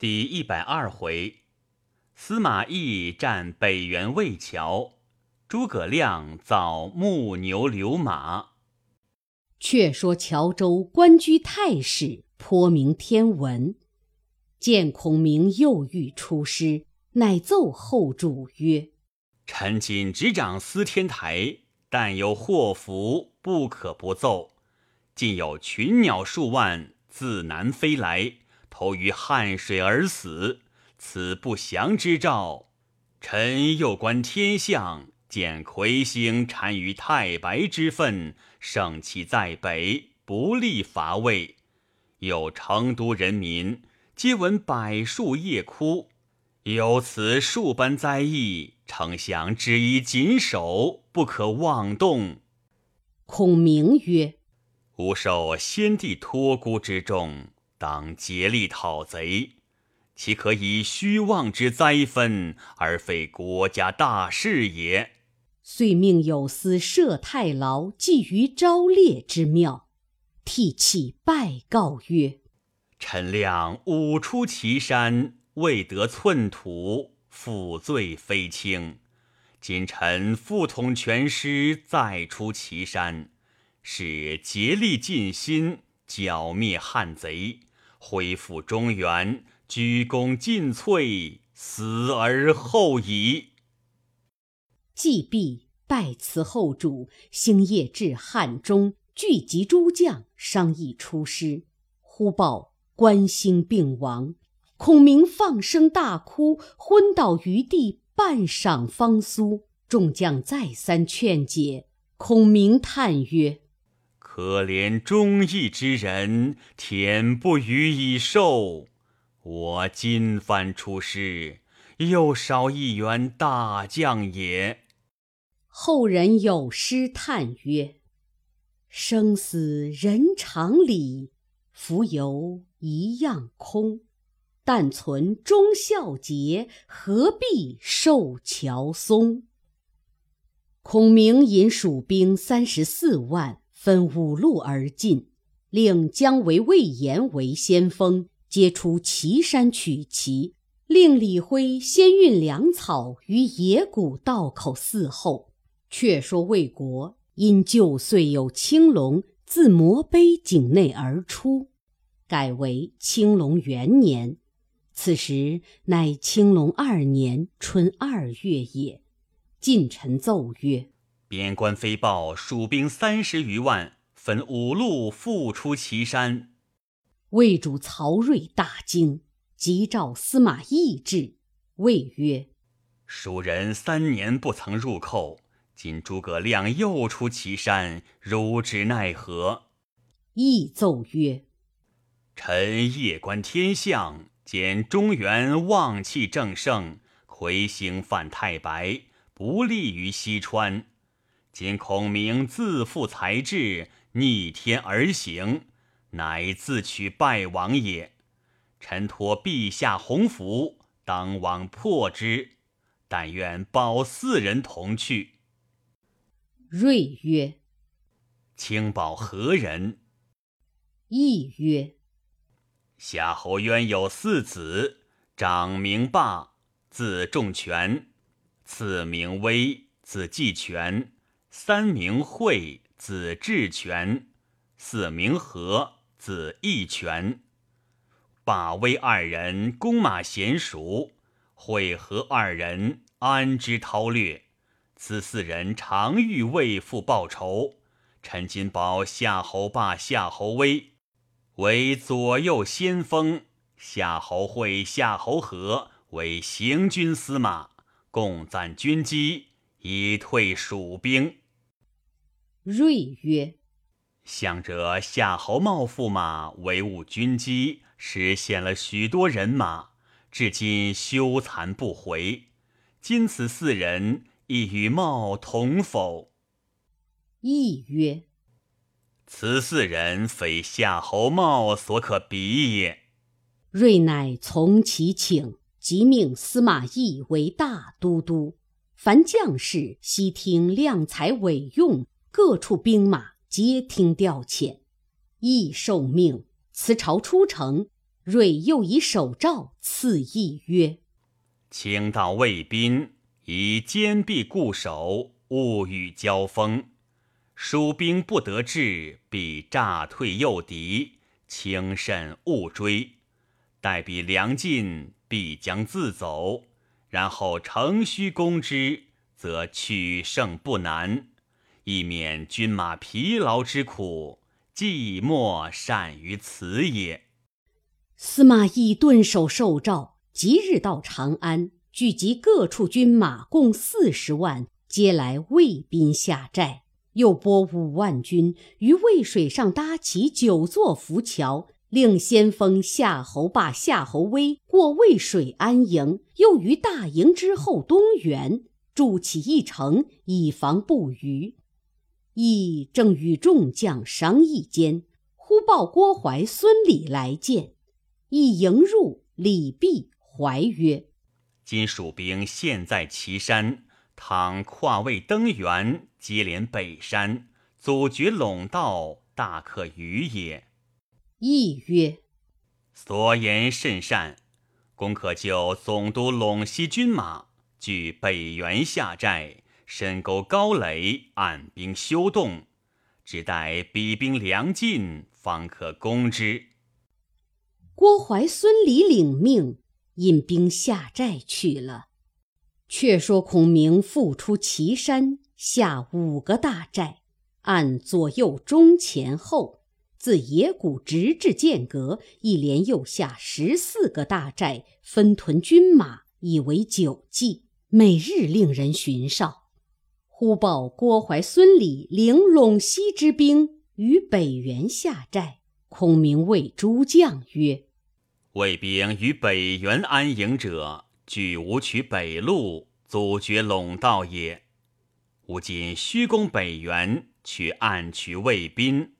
第一百二回，司马懿战北原魏桥，诸葛亮造木牛流马。却说乔州官居太史，颇明天文。见孔明又欲出师，乃奏后主曰：“臣今执掌司天台，但有祸福，不可不奏。近有群鸟数万自南飞来。”投于汉水而死，此不祥之兆。臣又观天象，见魁星缠于太白之分，盛气在北，不利伐魏。有成都人民皆闻柏树叶枯，有此数般灾异，丞相只宜谨守，不可妄动。孔明曰：“吾受先帝托孤之重。”当竭力讨贼，岂可以虚妄之灾分而废国家大事也？遂命有司设太牢寄于昭烈之庙，涕泣拜告曰：“臣亮五出祁山，未得寸土，负罪非轻。今臣复统全师，再出祁山，是竭力尽心剿灭汉贼。”恢复中原，鞠躬尽瘁，死而后已。祭毕，拜辞后主，星夜至汉中，聚集诸将，商议出师。忽报关兴病亡，孔明放声大哭，昏倒于地，半晌方苏。众将再三劝解，孔明叹曰。可怜忠义之人，天不予以寿。我今番出师，又少一员大将也。后人有诗叹曰：“生死人常理，浮游一样空。但存忠孝节，何必受乔松？”孔明引蜀兵三十四万。分五路而进，令姜维、魏延为先锋，皆出祁山取齐；令李辉先运粮草于野谷道口伺候。却说魏国因旧岁有青龙自摩碑井内而出，改为青龙元年。此时乃青龙二年春二月也。近臣奏曰。边关飞报，蜀兵三十余万，分五路复出祁山。魏主曹睿大惊，急召司马懿至，谓曰：“蜀人三年不曾入寇，今诸葛亮又出祁山，如之奈何？”懿奏曰：“臣夜观天象，见中原旺气正盛，魁星犯太白，不利于西川。”今孔明自负才智，逆天而行，乃自取败亡也。臣托陛下洪福，当往破之。但愿保四人同去。睿曰：“卿保何人？”懿曰：“夏侯渊有四子，长名霸，字仲权；次名威，字季全。三名惠，子智权；四名和，子义权。霸威二人弓马娴熟，惠和二人安之韬略。此四人常欲为父报仇。陈金宝夏侯霸、夏侯威为左右先锋，夏侯惠、夏侯和为行军司马，共赞军机，以退蜀兵。睿曰：“向者夏侯茂驸马为务军机，失陷了许多人马，至今羞惭不回。今此四人亦与茂同否？”亦曰：“此四人非夏侯茂所可比也。”睿乃从其请，即命司马懿为大都督，凡将士悉听量才委用。各处兵马皆听调遣，亦受命辞朝出城，睿又以手诏赐意曰：“卿到卫兵，以坚壁固守，勿与交锋。蜀兵不得志，必诈退诱敌，轻慎勿追。待彼粮尽，必将自走。然后乘虚攻之，则取胜不难，以免军马疲劳之苦。寂寞善于此也。”司马懿顿首受诏，即日到长安，聚集各处军马，共四十万，皆来魏兵下寨。又拨五万军于渭水上搭起九座浮桥，令先锋夏侯霸、夏侯威过渭水安营，又于大营之后东援，筑起一城，以防不虞。懿正与众将商议间，忽报郭淮、孙礼来见。一迎入，礼毕，怀曰：“今蜀兵现在岐山，倘跨渭登原，接连北山，阻绝陇道，大可虞也。”亦曰：“所言甚善，公可就总督陇西军马，据北原下寨，深沟高垒，按兵休动，只待彼兵粮尽，方可攻之。”郭淮、孙礼领命，引兵下寨去了。却说孔明复出岐山，下五个大寨，按左右中前后，自野谷直至剑阁，一连又下十四个大寨，分屯军马，以为久计。每日令人巡哨。忽报郭淮、孙礼领陇西之兵于北原下寨。孔明谓诸将曰：魏兵于北原安营者，据吴取北路，阻绝陇道也。吾今虚攻北原，却暗取魏兵，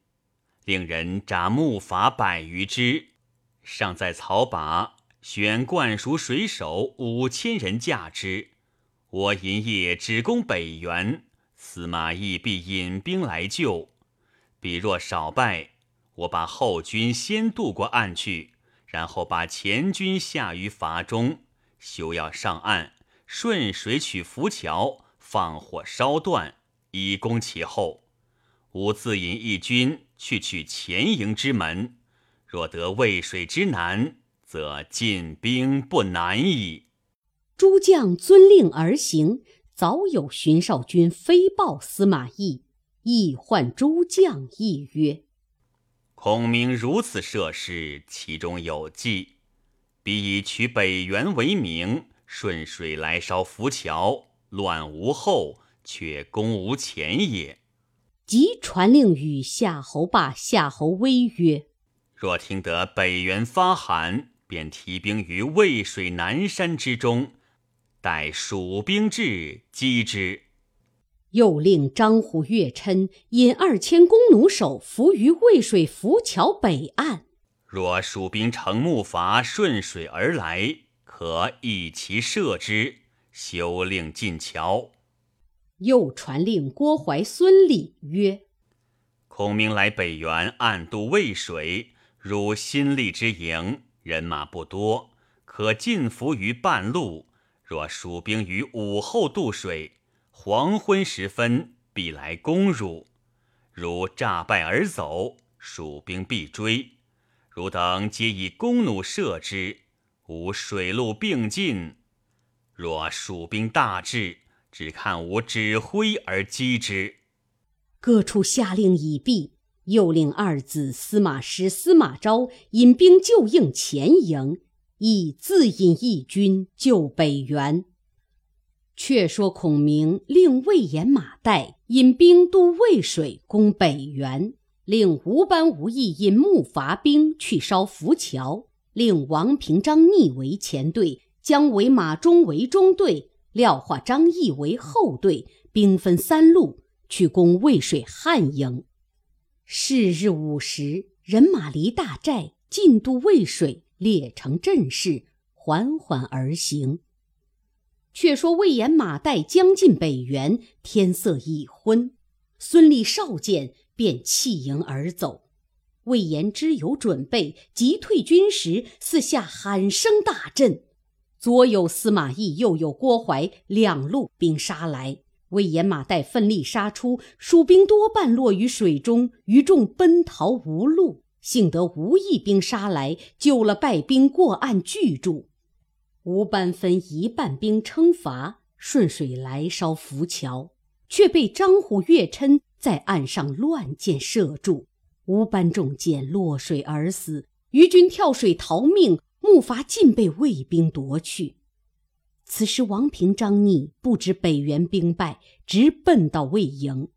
令人扎木筏百余只，尚在草靶，选灌熟水手五千人驾之。我营夜只攻北原，司马懿必引兵来救。彼若少败，我把后军先渡过岸去。然后把前军下于筏中，休要上岸，顺水取浮桥，放火烧断，以攻其后。吾自引一军去取前营之门，若得渭水之南，则进兵不难矣。诸将遵令而行。早有荀少君飞报司马懿，懿唤诸将议曰。孔明如此设事，其中有计。必以取北原为名，顺水来烧浮桥，乱无后，却攻无前也。即传令与夏侯霸、夏侯威曰：“若听得北原发寒，便提兵于渭水南山之中，待蜀兵至，击之。”又令张虎、岳琛引二千弓弩手伏于渭水浮桥北岸。若蜀兵乘木筏顺水而来，可一齐射之，休令进桥。又传令郭淮、孙礼曰：“孔明来北原，暗渡渭水，入新立之营，人马不多，可进伏于半路。若蜀兵于午后渡水。”黄昏时分，必来攻汝。如诈败而走，蜀兵必追。汝等皆以弓弩射之，吾水陆并进。若蜀兵大至，只看吾指挥而击之。各处下令已毕，又令二子司马师、司马昭引兵救应前营，亦自引义军救北原。却说孔明令魏延、马岱引兵渡渭水攻北原，令吴班、吴懿引木筏兵去烧浮桥，令王平、张逆为前队，姜维、马忠为中队，廖化、张翼为后队，兵分三路。去攻渭水汉营。是日午时，人马离大寨，进渡渭水，列成阵势，缓缓而行。却说魏延、马岱将近北原，天色已昏。孙立少见，便弃营而走。魏延知有准备，急退军时，四下喊声大震。左有司马懿，右有郭淮，两路兵杀来。魏延马岱奋力杀出，蜀兵多半落于水中，余众奔逃无路。幸得吴义兵杀来，救了败兵，过岸拒住。吴班分一半兵称伐，顺水来烧浮桥，却被张虎、岳琛在岸上乱箭射住。吴班中箭落水而死，余军跳水逃命，木筏尽被魏兵夺去。此时王平、张逆不知北原兵败，直奔到魏营。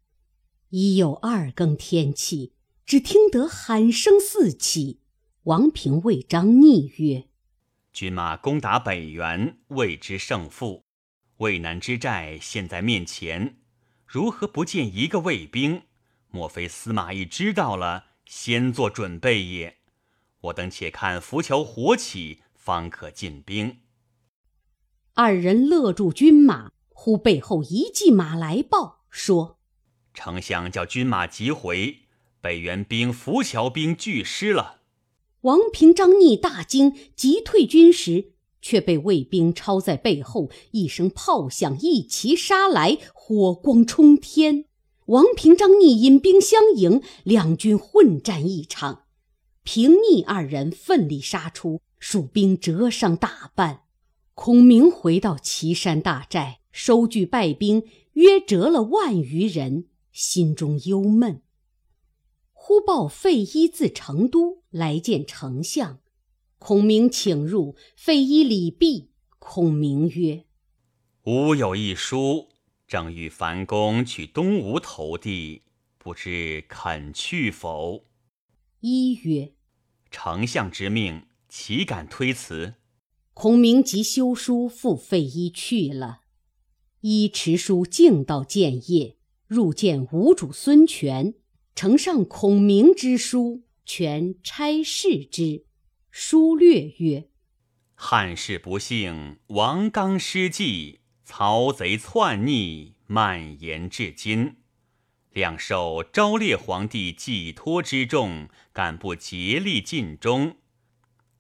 已有二更天气，只听得喊声四起。王平谓张逆曰：“军马攻打北原，未知胜负。渭南之寨现在面前，如何不见一个卫兵？莫非司马懿知道了，先做准备也？我等且看浮桥火起，方可进兵。”二人勒住军马，忽背后一骑马来报说：“丞相叫军马急回，北原兵浮桥兵俱失了。”王平、张逆大惊，急退军时，却被魏兵抄在背后，一声炮响，一齐杀来，火光冲天。王平、张逆引兵相迎，两军混战一场。平、逆二人奋力杀出，蜀兵折伤大半。孔明回到岐山大寨，收据败兵，约折了万余人，心中忧闷。忽报费祎自成都来见丞相，孔明请入，费祎礼毕。孔明曰：“吾有一书，正欲樊公去东吴投递，不知肯去否？”一曰：“丞相之命，岂敢推辞？”孔明即修书付费祎去了。祎持书径到建业，入见吴主孙权，呈上孔明之书，权差事之。书略曰：“汉室不幸，王纲失计，曹贼篡逆，蔓延至今。两受昭烈皇帝寄托之重，敢不竭力尽忠？”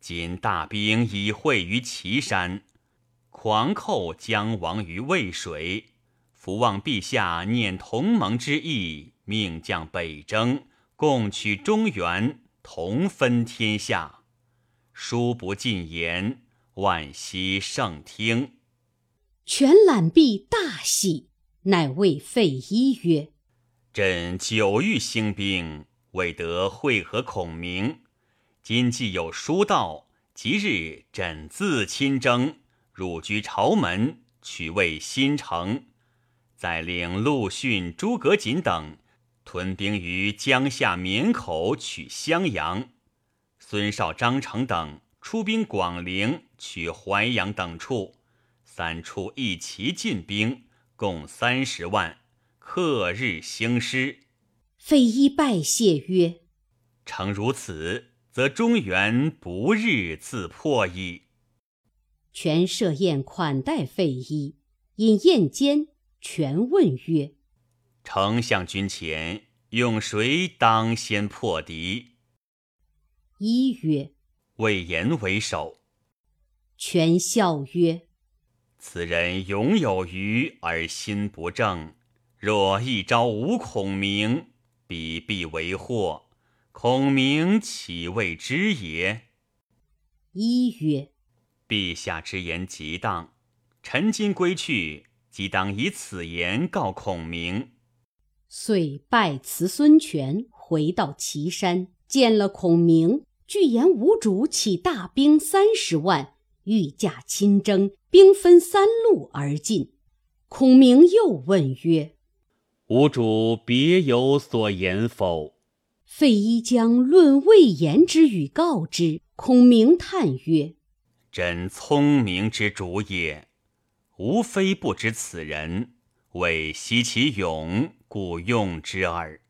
今大兵已会于岐山，狂寇将亡于渭水。伏望陛下念同盟之意，命将北征，共取中原，同分天下。书不尽言，万希圣听。全览毕，大喜，乃谓费祎曰：“朕久欲兴兵，未得会合孔明。”今既有书到，即日朕自亲征，入居朝门，取魏新城，再领陆逊、诸葛瑾等屯兵于江夏绵口，取襄阳；孙绍、张成等出兵广陵，取淮阳等处，三处一齐进兵，共三十万，克日兴师。费祎拜谢曰：“诚如此。”则中原不日自破矣。权设宴款待费祎，饮宴间，权问曰：“丞相军前用谁当先破敌？”一曰：“魏延为首。”权笑曰：“此人勇有余而心不正，若一朝无孔明，彼必为祸。”孔明岂未知也？一曰：“陛下之言极当，臣今归去，即当以此言告孔明。”遂拜辞孙权，回到岐山，见了孔明，具言吴主起大兵三十万，御驾亲征，兵分三路而进。孔明又问曰：“吴主别有所言否？”费祎将论魏延之语告之，孔明叹曰：“朕聪明之主也，无非不知此人，为惜其勇，故用之耳。”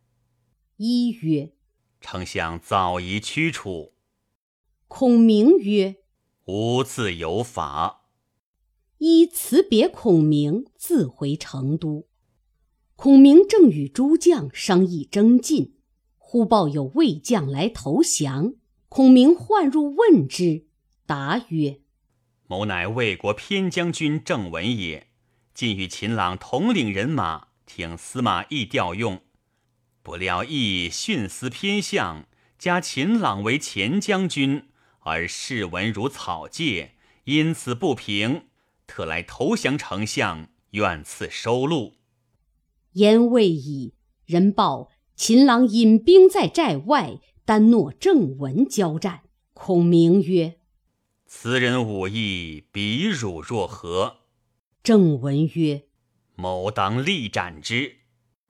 一曰：“丞相早宜驱除。”孔明曰：“吾自有法。”一辞别孔明，自回成都。孔明正与诸将商议征进。忽报有魏将来投降。孔明唤入问之，答曰：“某乃魏国偏将军郑文也，今与秦朗统领人马，听司马懿调用。不料懿徇私偏向，加秦朗为前将军，而视闻如草芥，因此不平，特来投降丞相，愿赐收录。”言未已，人报秦朗引兵在寨外，单诺郑文交战。孔明曰：“此人武艺比汝若何？”郑文曰：“某当力斩之。”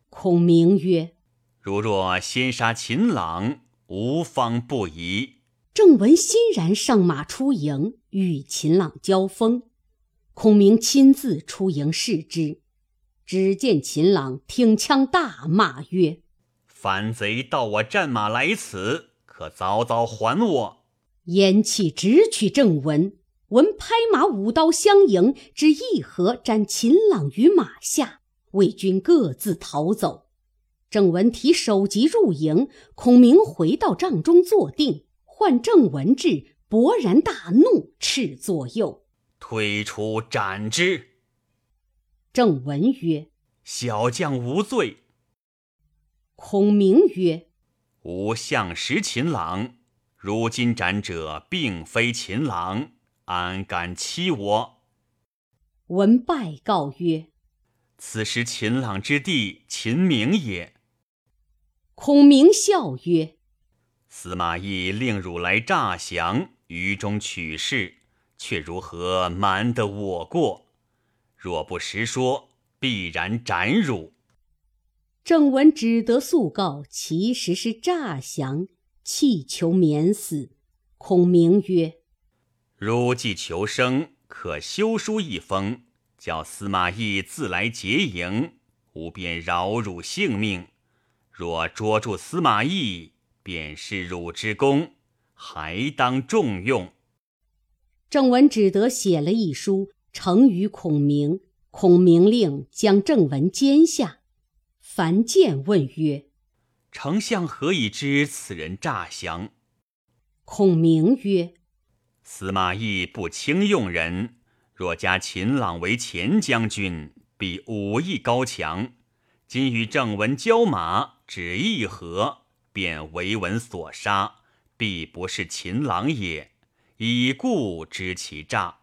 孔明曰：“如若先杀秦朗，无方不疑。”郑文欣然上马出营，与秦朗交锋。孔明亲自出营视之。只见秦朗挺枪大骂曰：“反贼盗我战马来此，可早早还我！”言气直取郑文，文拍马舞刀相迎，只一合斩秦朗于马下。魏军各自逃走。郑文提首级入营，孔明回到帐中坐定，唤郑文至，勃然大怒，斥左右推出斩之。郑文曰：“小将无罪。”孔明曰：“吾相识秦朗，如今斩者并非秦朗，安敢欺我？”文拜告曰：“此时秦朗之弟秦明也。”孔明笑曰：“司马懿令汝来诈降，于中取势，却如何瞒得我过？”若不实说，必然斩汝。郑文只得速告，其实是诈降，气求免死。孔明曰：“汝既求生，可修书一封，叫司马懿自来结营，吾便饶汝性命。若捉住司马懿，便是汝之功，还当重用。”郑文只得写了一书。呈于孔明，孔明令将郑文监下。樊建问曰：“丞相何以知此人诈降？”孔明曰：“司马懿不轻用人，若加秦朗为前将军，必武艺高强。今与郑文交马，只一合，便为文所杀，必不是秦朗也。以故知其诈。”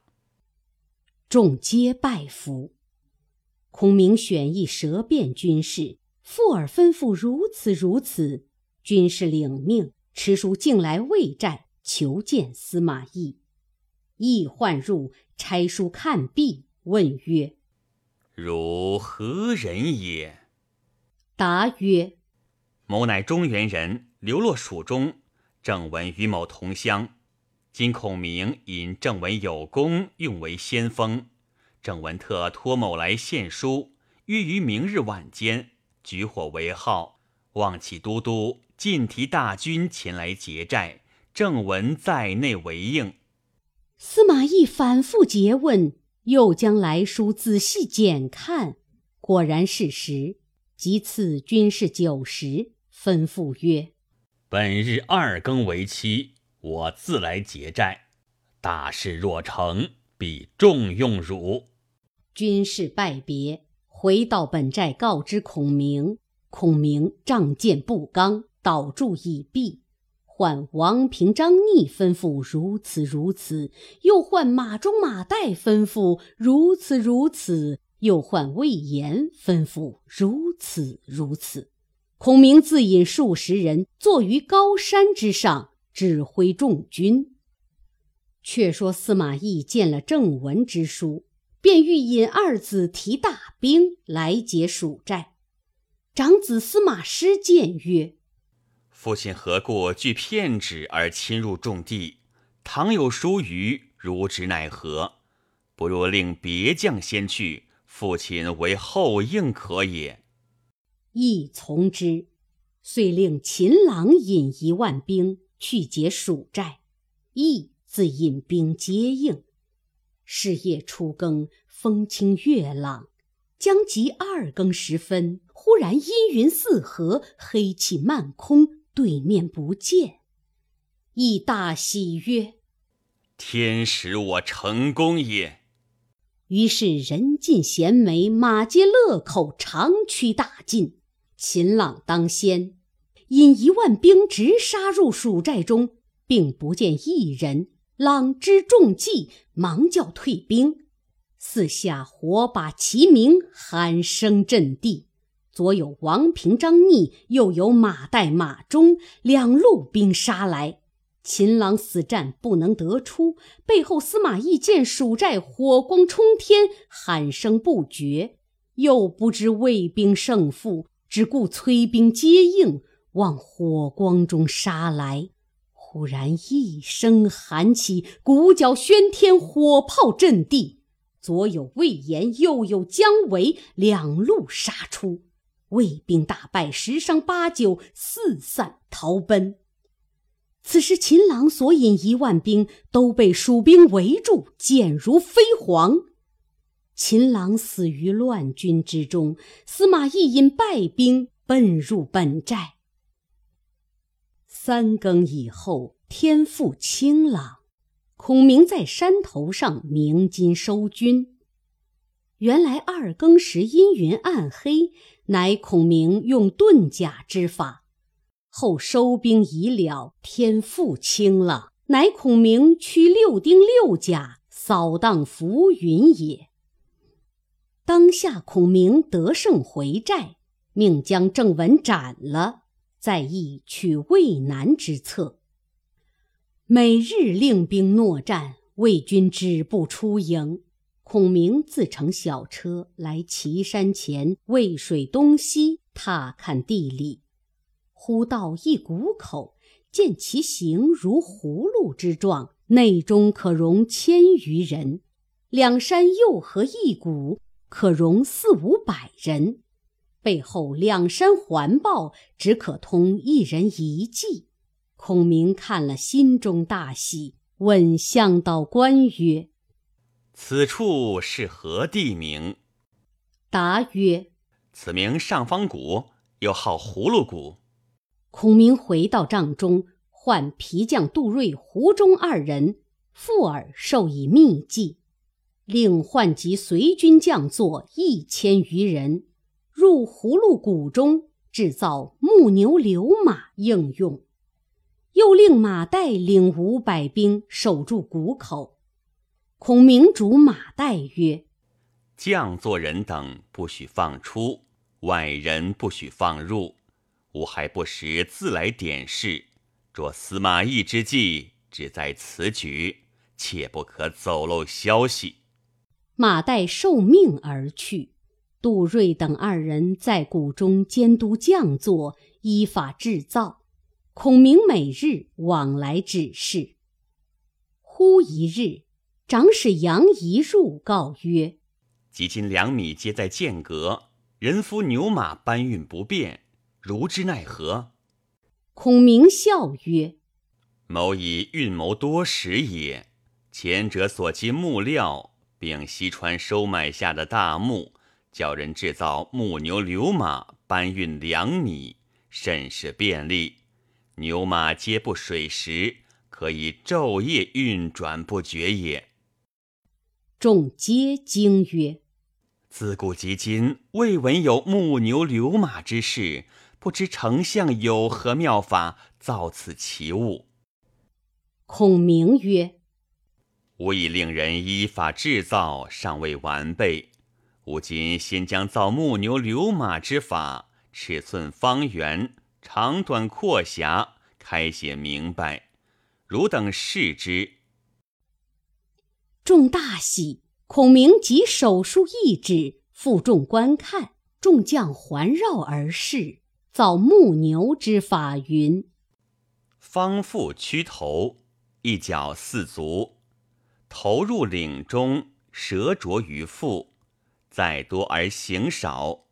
众皆拜服。孔明选一舌辩军士，附耳吩咐如此如此。军士领命，持书径来魏战求见司马懿。懿唤入，差书看毕，问曰：“汝何人也？”答曰：“某乃中原人，流落蜀中。正文与某同乡。”今孔明引正文有功，用为先锋。正文特托某来献书，约于明日晚间举火为号，望其都督尽提大军前来劫寨。郑文在内为应。司马懿反复诘问，又将来书仔细检看，果然是实。即赐军士九十，吩咐曰：“本日二更为期。”我自来结寨，大事若成，必重用汝。军士拜别，回到本寨，告知孔明。孔明仗剑不刚，倒住已毕。唤王平、张逆，吩咐如此如此；又唤马忠、马岱，吩咐如此如此；又唤魏延，吩咐如此如此。孔明自引数十人，坐于高山之上。指挥众军。却说司马懿见了郑文之书，便欲引二子提大兵来劫蜀寨。长子司马师谏曰：“父亲何故据骗旨而侵入重地？倘有疏虞，如之奈何？不若令别将先去，父亲为后应可也。”亦从之，遂令秦朗引一万兵。去劫蜀寨，亦自引兵接应。是夜初更，风清月朗，将及二更时分，忽然阴云四合，黑气漫空，对面不见，亦大喜曰：“天使我成功也。”于是人尽衔枚，马皆乐口，长驱大进。秦朗当先，引一万兵直杀入蜀寨中，并不见一人。朗知中计，忙叫退兵。四下火把齐鸣，喊声震地。左有王平、张逆，右有马岱、马忠，两路兵杀来。秦朗死战不能得出，背后司马懿见蜀寨火光冲天，喊声不绝，又不知魏兵胜负，只顾催兵接应，往火光中杀来。忽然一声喊起，鼓角喧天，火炮震地。左有魏延，右有姜维，两路杀出，魏兵大败，十伤八九，四散逃奔。此时，秦朗所引一万兵都被蜀兵围住，箭如飞蝗。秦朗死于乱军之中。司马懿引败兵奔入本寨。三更以后，天复清朗。孔明在山头上鸣金收军。原来二更时阴云暗黑，乃孔明用遁甲之法。后收兵已了，天复清了，乃孔明驱六丁六甲扫荡浮云也。当下孔明得胜回寨，命将郑文斩了，再议取渭南之策。每日令兵搦战，魏军止不出营。孔明自乘小车来岐山前渭水东西踏看地理。忽到一谷口，见其形如葫芦之状，内中可容千余人；两山又合一谷，可容四五百人。背后两山环抱，只可通一人一骑。孔明看了，心中大喜，问向导官曰：“此处是何地名？”答曰：“此名上方谷，又号葫芦谷。”孔明回到帐中，唤皮匠杜瑞、胡忠二人，附耳授以秘计，令唤集随军将作一千余人，入葫芦谷中制造木牛流马应用。又令马岱领五百兵守住谷口。孔明主马岱曰：“将作人等不许放出，外人不许放入。”吾还不时自来点事，着司马懿之计，只在此举，切不可走漏消息。马岱受命而去，杜瑞等二人在谷中监督将作，依法制造。孔明每日往来指示。忽一日，长史杨仪入告曰：“即今粮米皆在间隔，人夫牛马搬运不便。”如之奈何？孔明笑曰：“某以运谋多时也。前者所积木料，并西川收买下的大木，叫人制造木牛流马搬运粮米，甚是便利。牛马皆不水时，可以昼夜运转不绝也。”众皆惊曰：“自古及今，未闻有木牛流马之事。”不知丞相有何妙法造此奇物？孔明曰：“吾已令人依法制造，尚未完备。吾今先将造木牛流马之法，尺寸方圆、长短阔狭，开写明白。汝等视之。”众大喜。孔明即手书一纸，负众观看。众将环绕而视。造木牛之法云：方腹屈头，一脚四足，投入岭中，蛇着于腹，载多而行少。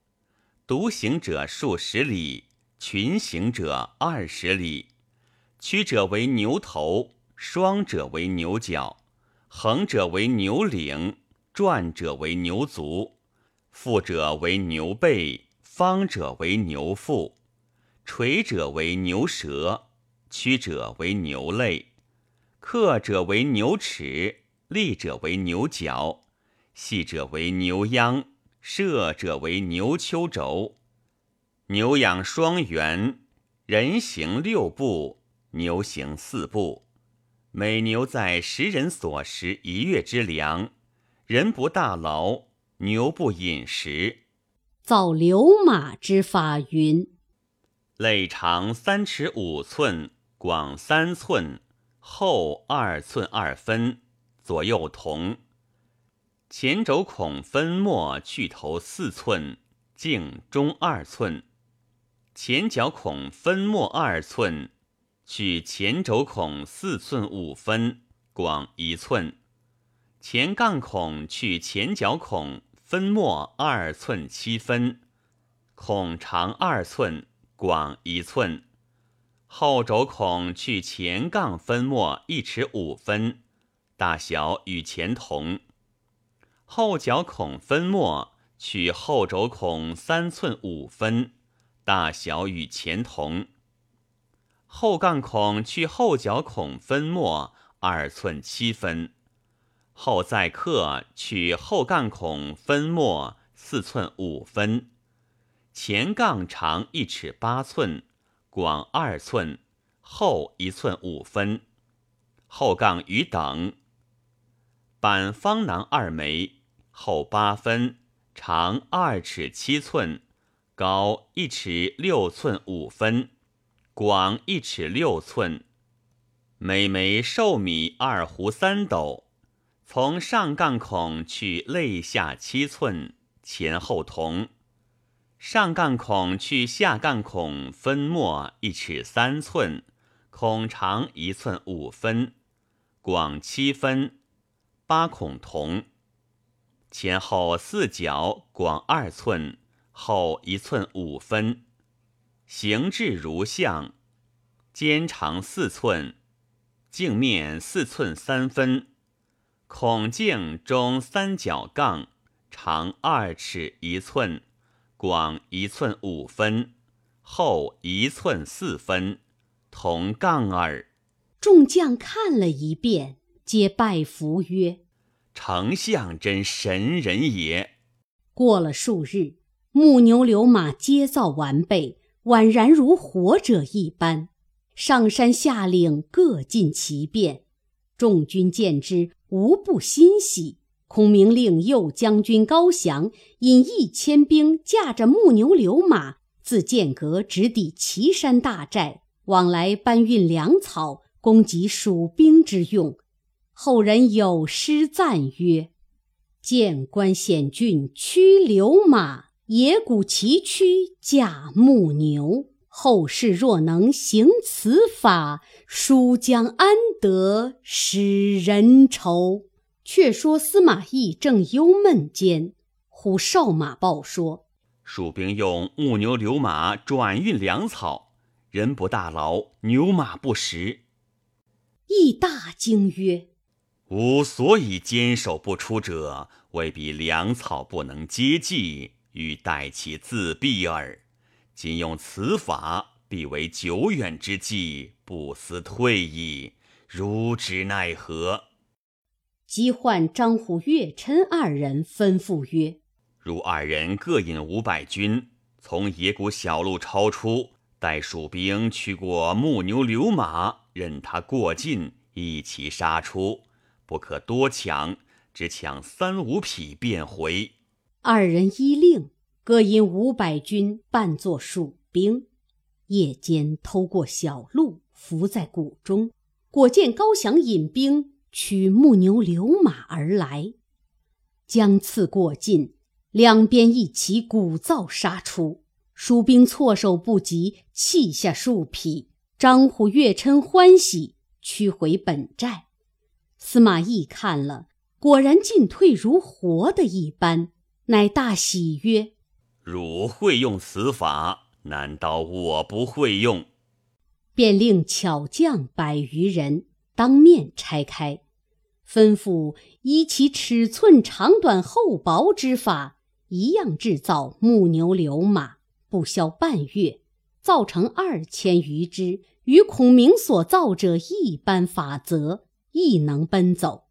独行者数十里，群行者二十里。曲者为牛头，双者为牛角，横者为牛领，转者为牛足，负者为牛背。方者为牛腹，垂者为牛舌，曲者为牛肋，刻者为牛齿，立者为牛角，细者为牛央，射者为牛丘轴。牛仰双圆，人行六步，牛行四步。每牛在十人所食一月之粮，人不大劳，牛不饮食。造流马之法云。肋长三尺五寸，广三寸，厚二寸二分，左右同。前轴孔分末去头四寸，径中二寸。前脚孔分末二寸，取前轴孔四寸五分，广一寸。前杠孔去前角孔分末二寸七分，孔长二寸。广一寸，后轴孔去前杠分末一尺五分，大小与前同。后角孔分末取后轴孔三寸五分，大小与前同。后杠孔去后脚孔分末二寸七分，后再刻取后杠孔分末四寸五分。前杠长一尺八寸，广二寸，厚一寸五分。后杠与等。板方囊二枚，厚八分，长二尺七寸，高一尺六寸五分，广一尺六寸。每枚寿米二斛三斗。从上杠孔去肋下七寸，前后同。上杠孔去下杠孔分末一尺三寸，孔长一寸五分，广七分，八孔同。前后四角广二寸，厚一寸五分，形制如象。肩长四寸，镜面四寸三分，孔径中三角杠，长二尺一寸。广一寸五分，厚一寸四分，同杠耳。众将看了一遍，皆拜服曰：“丞相真神人也。”过了数日，木牛流马皆造完备，宛然如活者一般。上山下岭，各尽其便。众军见之，无不欣喜。孔明令右将军高翔引一千兵，驾着木牛流马，自剑阁直抵岐山大寨，往来搬运粮草，供给蜀兵之用。后人有诗赞曰：“见官险峻驱流马，野谷崎岖驾木牛。后世若能行此法，书将安得使人愁？”却说司马懿正忧闷间，忽哨马报说：蜀兵用木牛流马转运粮草，人不大劳，牛马不食。懿大惊曰：“吾所以坚守不出者，未必粮草不能接济，欲待其自毙耳。今用此法，必为久远之计，不思退矣。如之奈何？”即唤张虎、岳琛二人，吩咐曰：“如二人各引五百军，从野谷小路超出，待蜀兵驱过木牛流马，任他过尽，一齐杀出，不可多抢，只抢三五匹便回。”二人依令，各引五百军扮作蜀兵，夜间偷过小路，伏在谷中，果见高翔引兵。取木牛流马而来，将刺过尽，两边一齐鼓噪杀出，蜀兵措手不及，弃下数匹。张虎、岳琛欢喜，驱回本寨。司马懿看了，果然进退如活的一般，乃大喜曰：“汝会用此法，难道我不会用？”便令巧匠百余人。当面拆开，吩咐依其尺寸长短厚薄之法，一样制造木牛流马，不消半月，造成二千余只，与孔明所造者一般法则，亦能奔走。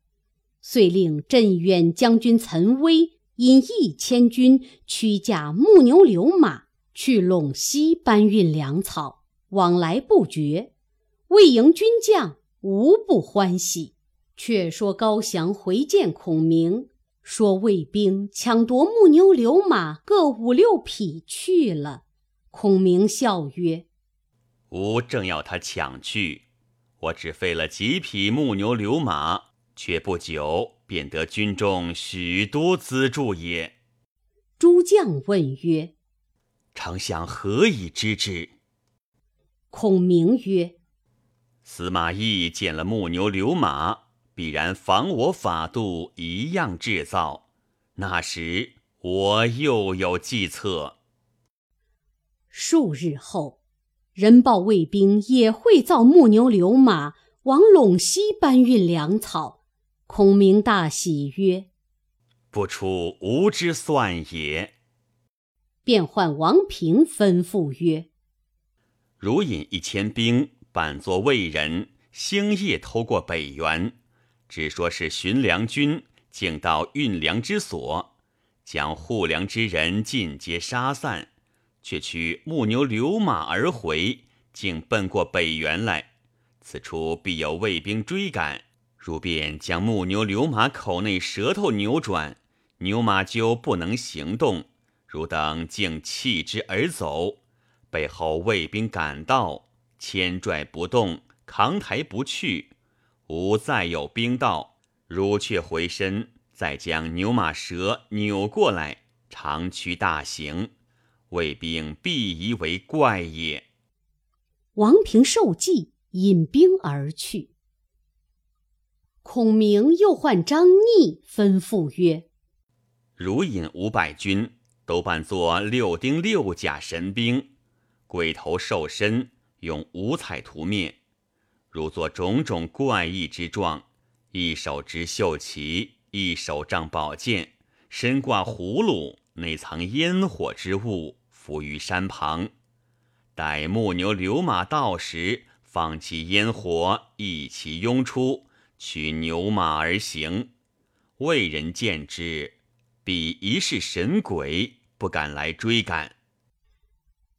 遂令镇远将军岑威引一千军驱驾木牛流马去陇西搬运粮草，往来不绝。魏营军将无不欢喜。却说高翔回见孔明，说魏兵抢夺木牛流马各五六匹去了。孔明笑曰：“吾正要他抢去，我只费了几匹木牛流马。”却不久，便得军中许多资助也。诸将问曰：“丞相何以知之？”孔明曰：“司马懿见了木牛流马，必然仿我法度一样制造。那时我又有计策。”数日后，人报魏兵也会造木牛流马，往陇西搬运粮草。孔明大喜曰：“不出吾之算也。”便唤王平吩咐曰：“如引一千兵，扮作魏人，星夜偷过北原，只说是寻粮军，竟到运粮之所，将护粮之人尽皆杀散，却取木牛流马而回，竟奔过北原来。此处必有魏兵追赶。”如便将木牛流马口内舌头扭转，牛马就不能行动。汝等竟弃之而走，背后卫兵赶到，牵拽不动，扛抬不去。吾再有兵到，汝却回身，再将牛马舌扭过来，长驱大行，卫兵必疑为怪也。王平受计，引兵而去。孔明又唤张逆，吩咐曰：“汝引五百军，都扮作六丁六甲神兵，鬼头兽身，用五彩涂面，如作种种怪异之状。一手执绣旗，一手仗宝剑，身挂葫芦，内藏烟火之物，伏于山旁。待木牛流马到时，放起烟火，一齐拥出。”取牛马而行，魏人见之，彼疑是神鬼，不敢来追赶。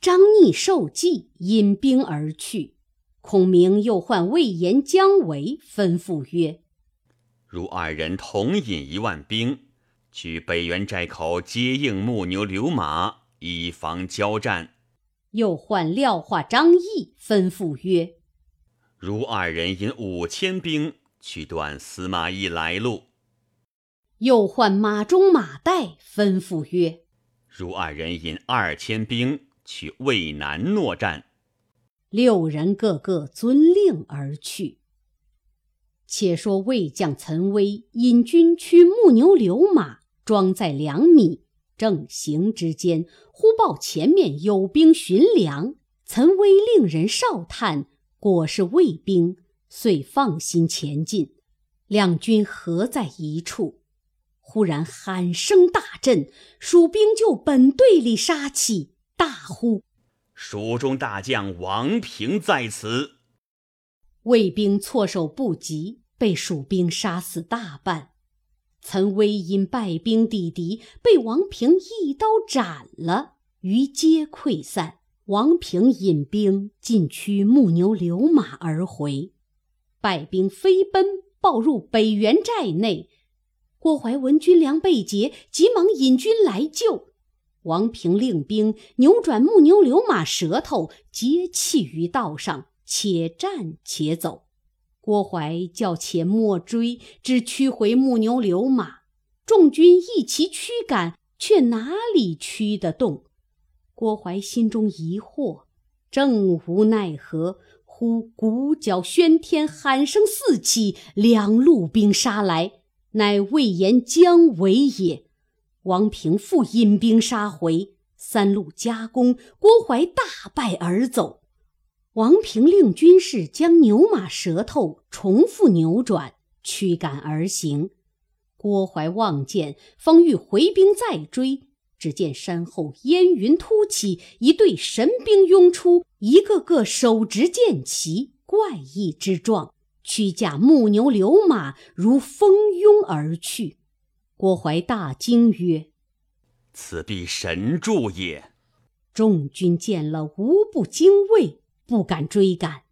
张逆受计，引兵而去。孔明又唤魏延、姜维，吩咐曰：“如二人同引一万兵，去北原寨口接应木牛流马，以防交战。”又唤廖化、张翼，吩咐曰：“如二人引五千兵。”去断司马懿来路，又唤马忠、马岱，吩咐曰：“如二人引二千兵去渭南搦战。”六人个个遵令而去。且说魏将岑威引军驱木牛流马，装载粮米，正行之间，忽报前面有兵寻粮。岑威令人哨探，果是魏兵。遂放心前进，两军合在一处。忽然喊声大震，蜀兵就本队里杀起，大呼：“蜀中大将王平在此！”魏兵措手不及，被蜀兵杀死大半。岑威因败兵抵敌，被王平一刀斩了，余皆溃散。王平引兵进驱木牛流马而回。败兵飞奔，报入北原寨内。郭淮闻军粮被劫，急忙引军来救。王平令兵扭转木牛流马舌头，皆弃于道上，且战且走。郭淮叫且莫追，只驱回木牛流马。众军一齐驱赶，却哪里驱得动？郭淮心中疑惑，正无奈何。忽鼓角喧天，喊声四起，两路兵杀来，乃魏延、姜维也。王平复引兵杀回，三路夹攻，郭淮大败而走。王平令军士将牛马舌头重复扭转，驱赶而行。郭淮望见，方欲回兵再追，只见山后烟云突起，一队神兵拥出。一个个手执剑旗，怪异之状，驱驾木牛流马，如蜂拥而去。郭淮大惊曰：“此必神助也。”众军见了，无不惊畏，不敢追赶。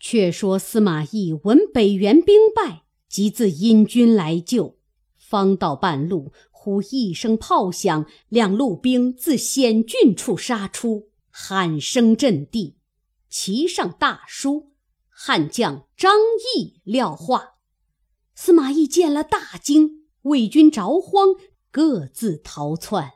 却说司马懿闻北元兵败，即自引军来救。方到半路，忽一声炮响，两路兵自险峻处杀出，喊声震地。旗上大书“汉将张翼廖化”。司马懿见了，大惊，魏军着慌，各自逃窜。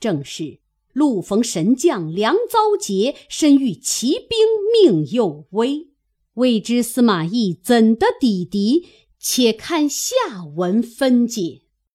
正是。路逢神将粮遭劫，身遇奇兵命又危。未知司马懿怎的抵敌？且看下文分解。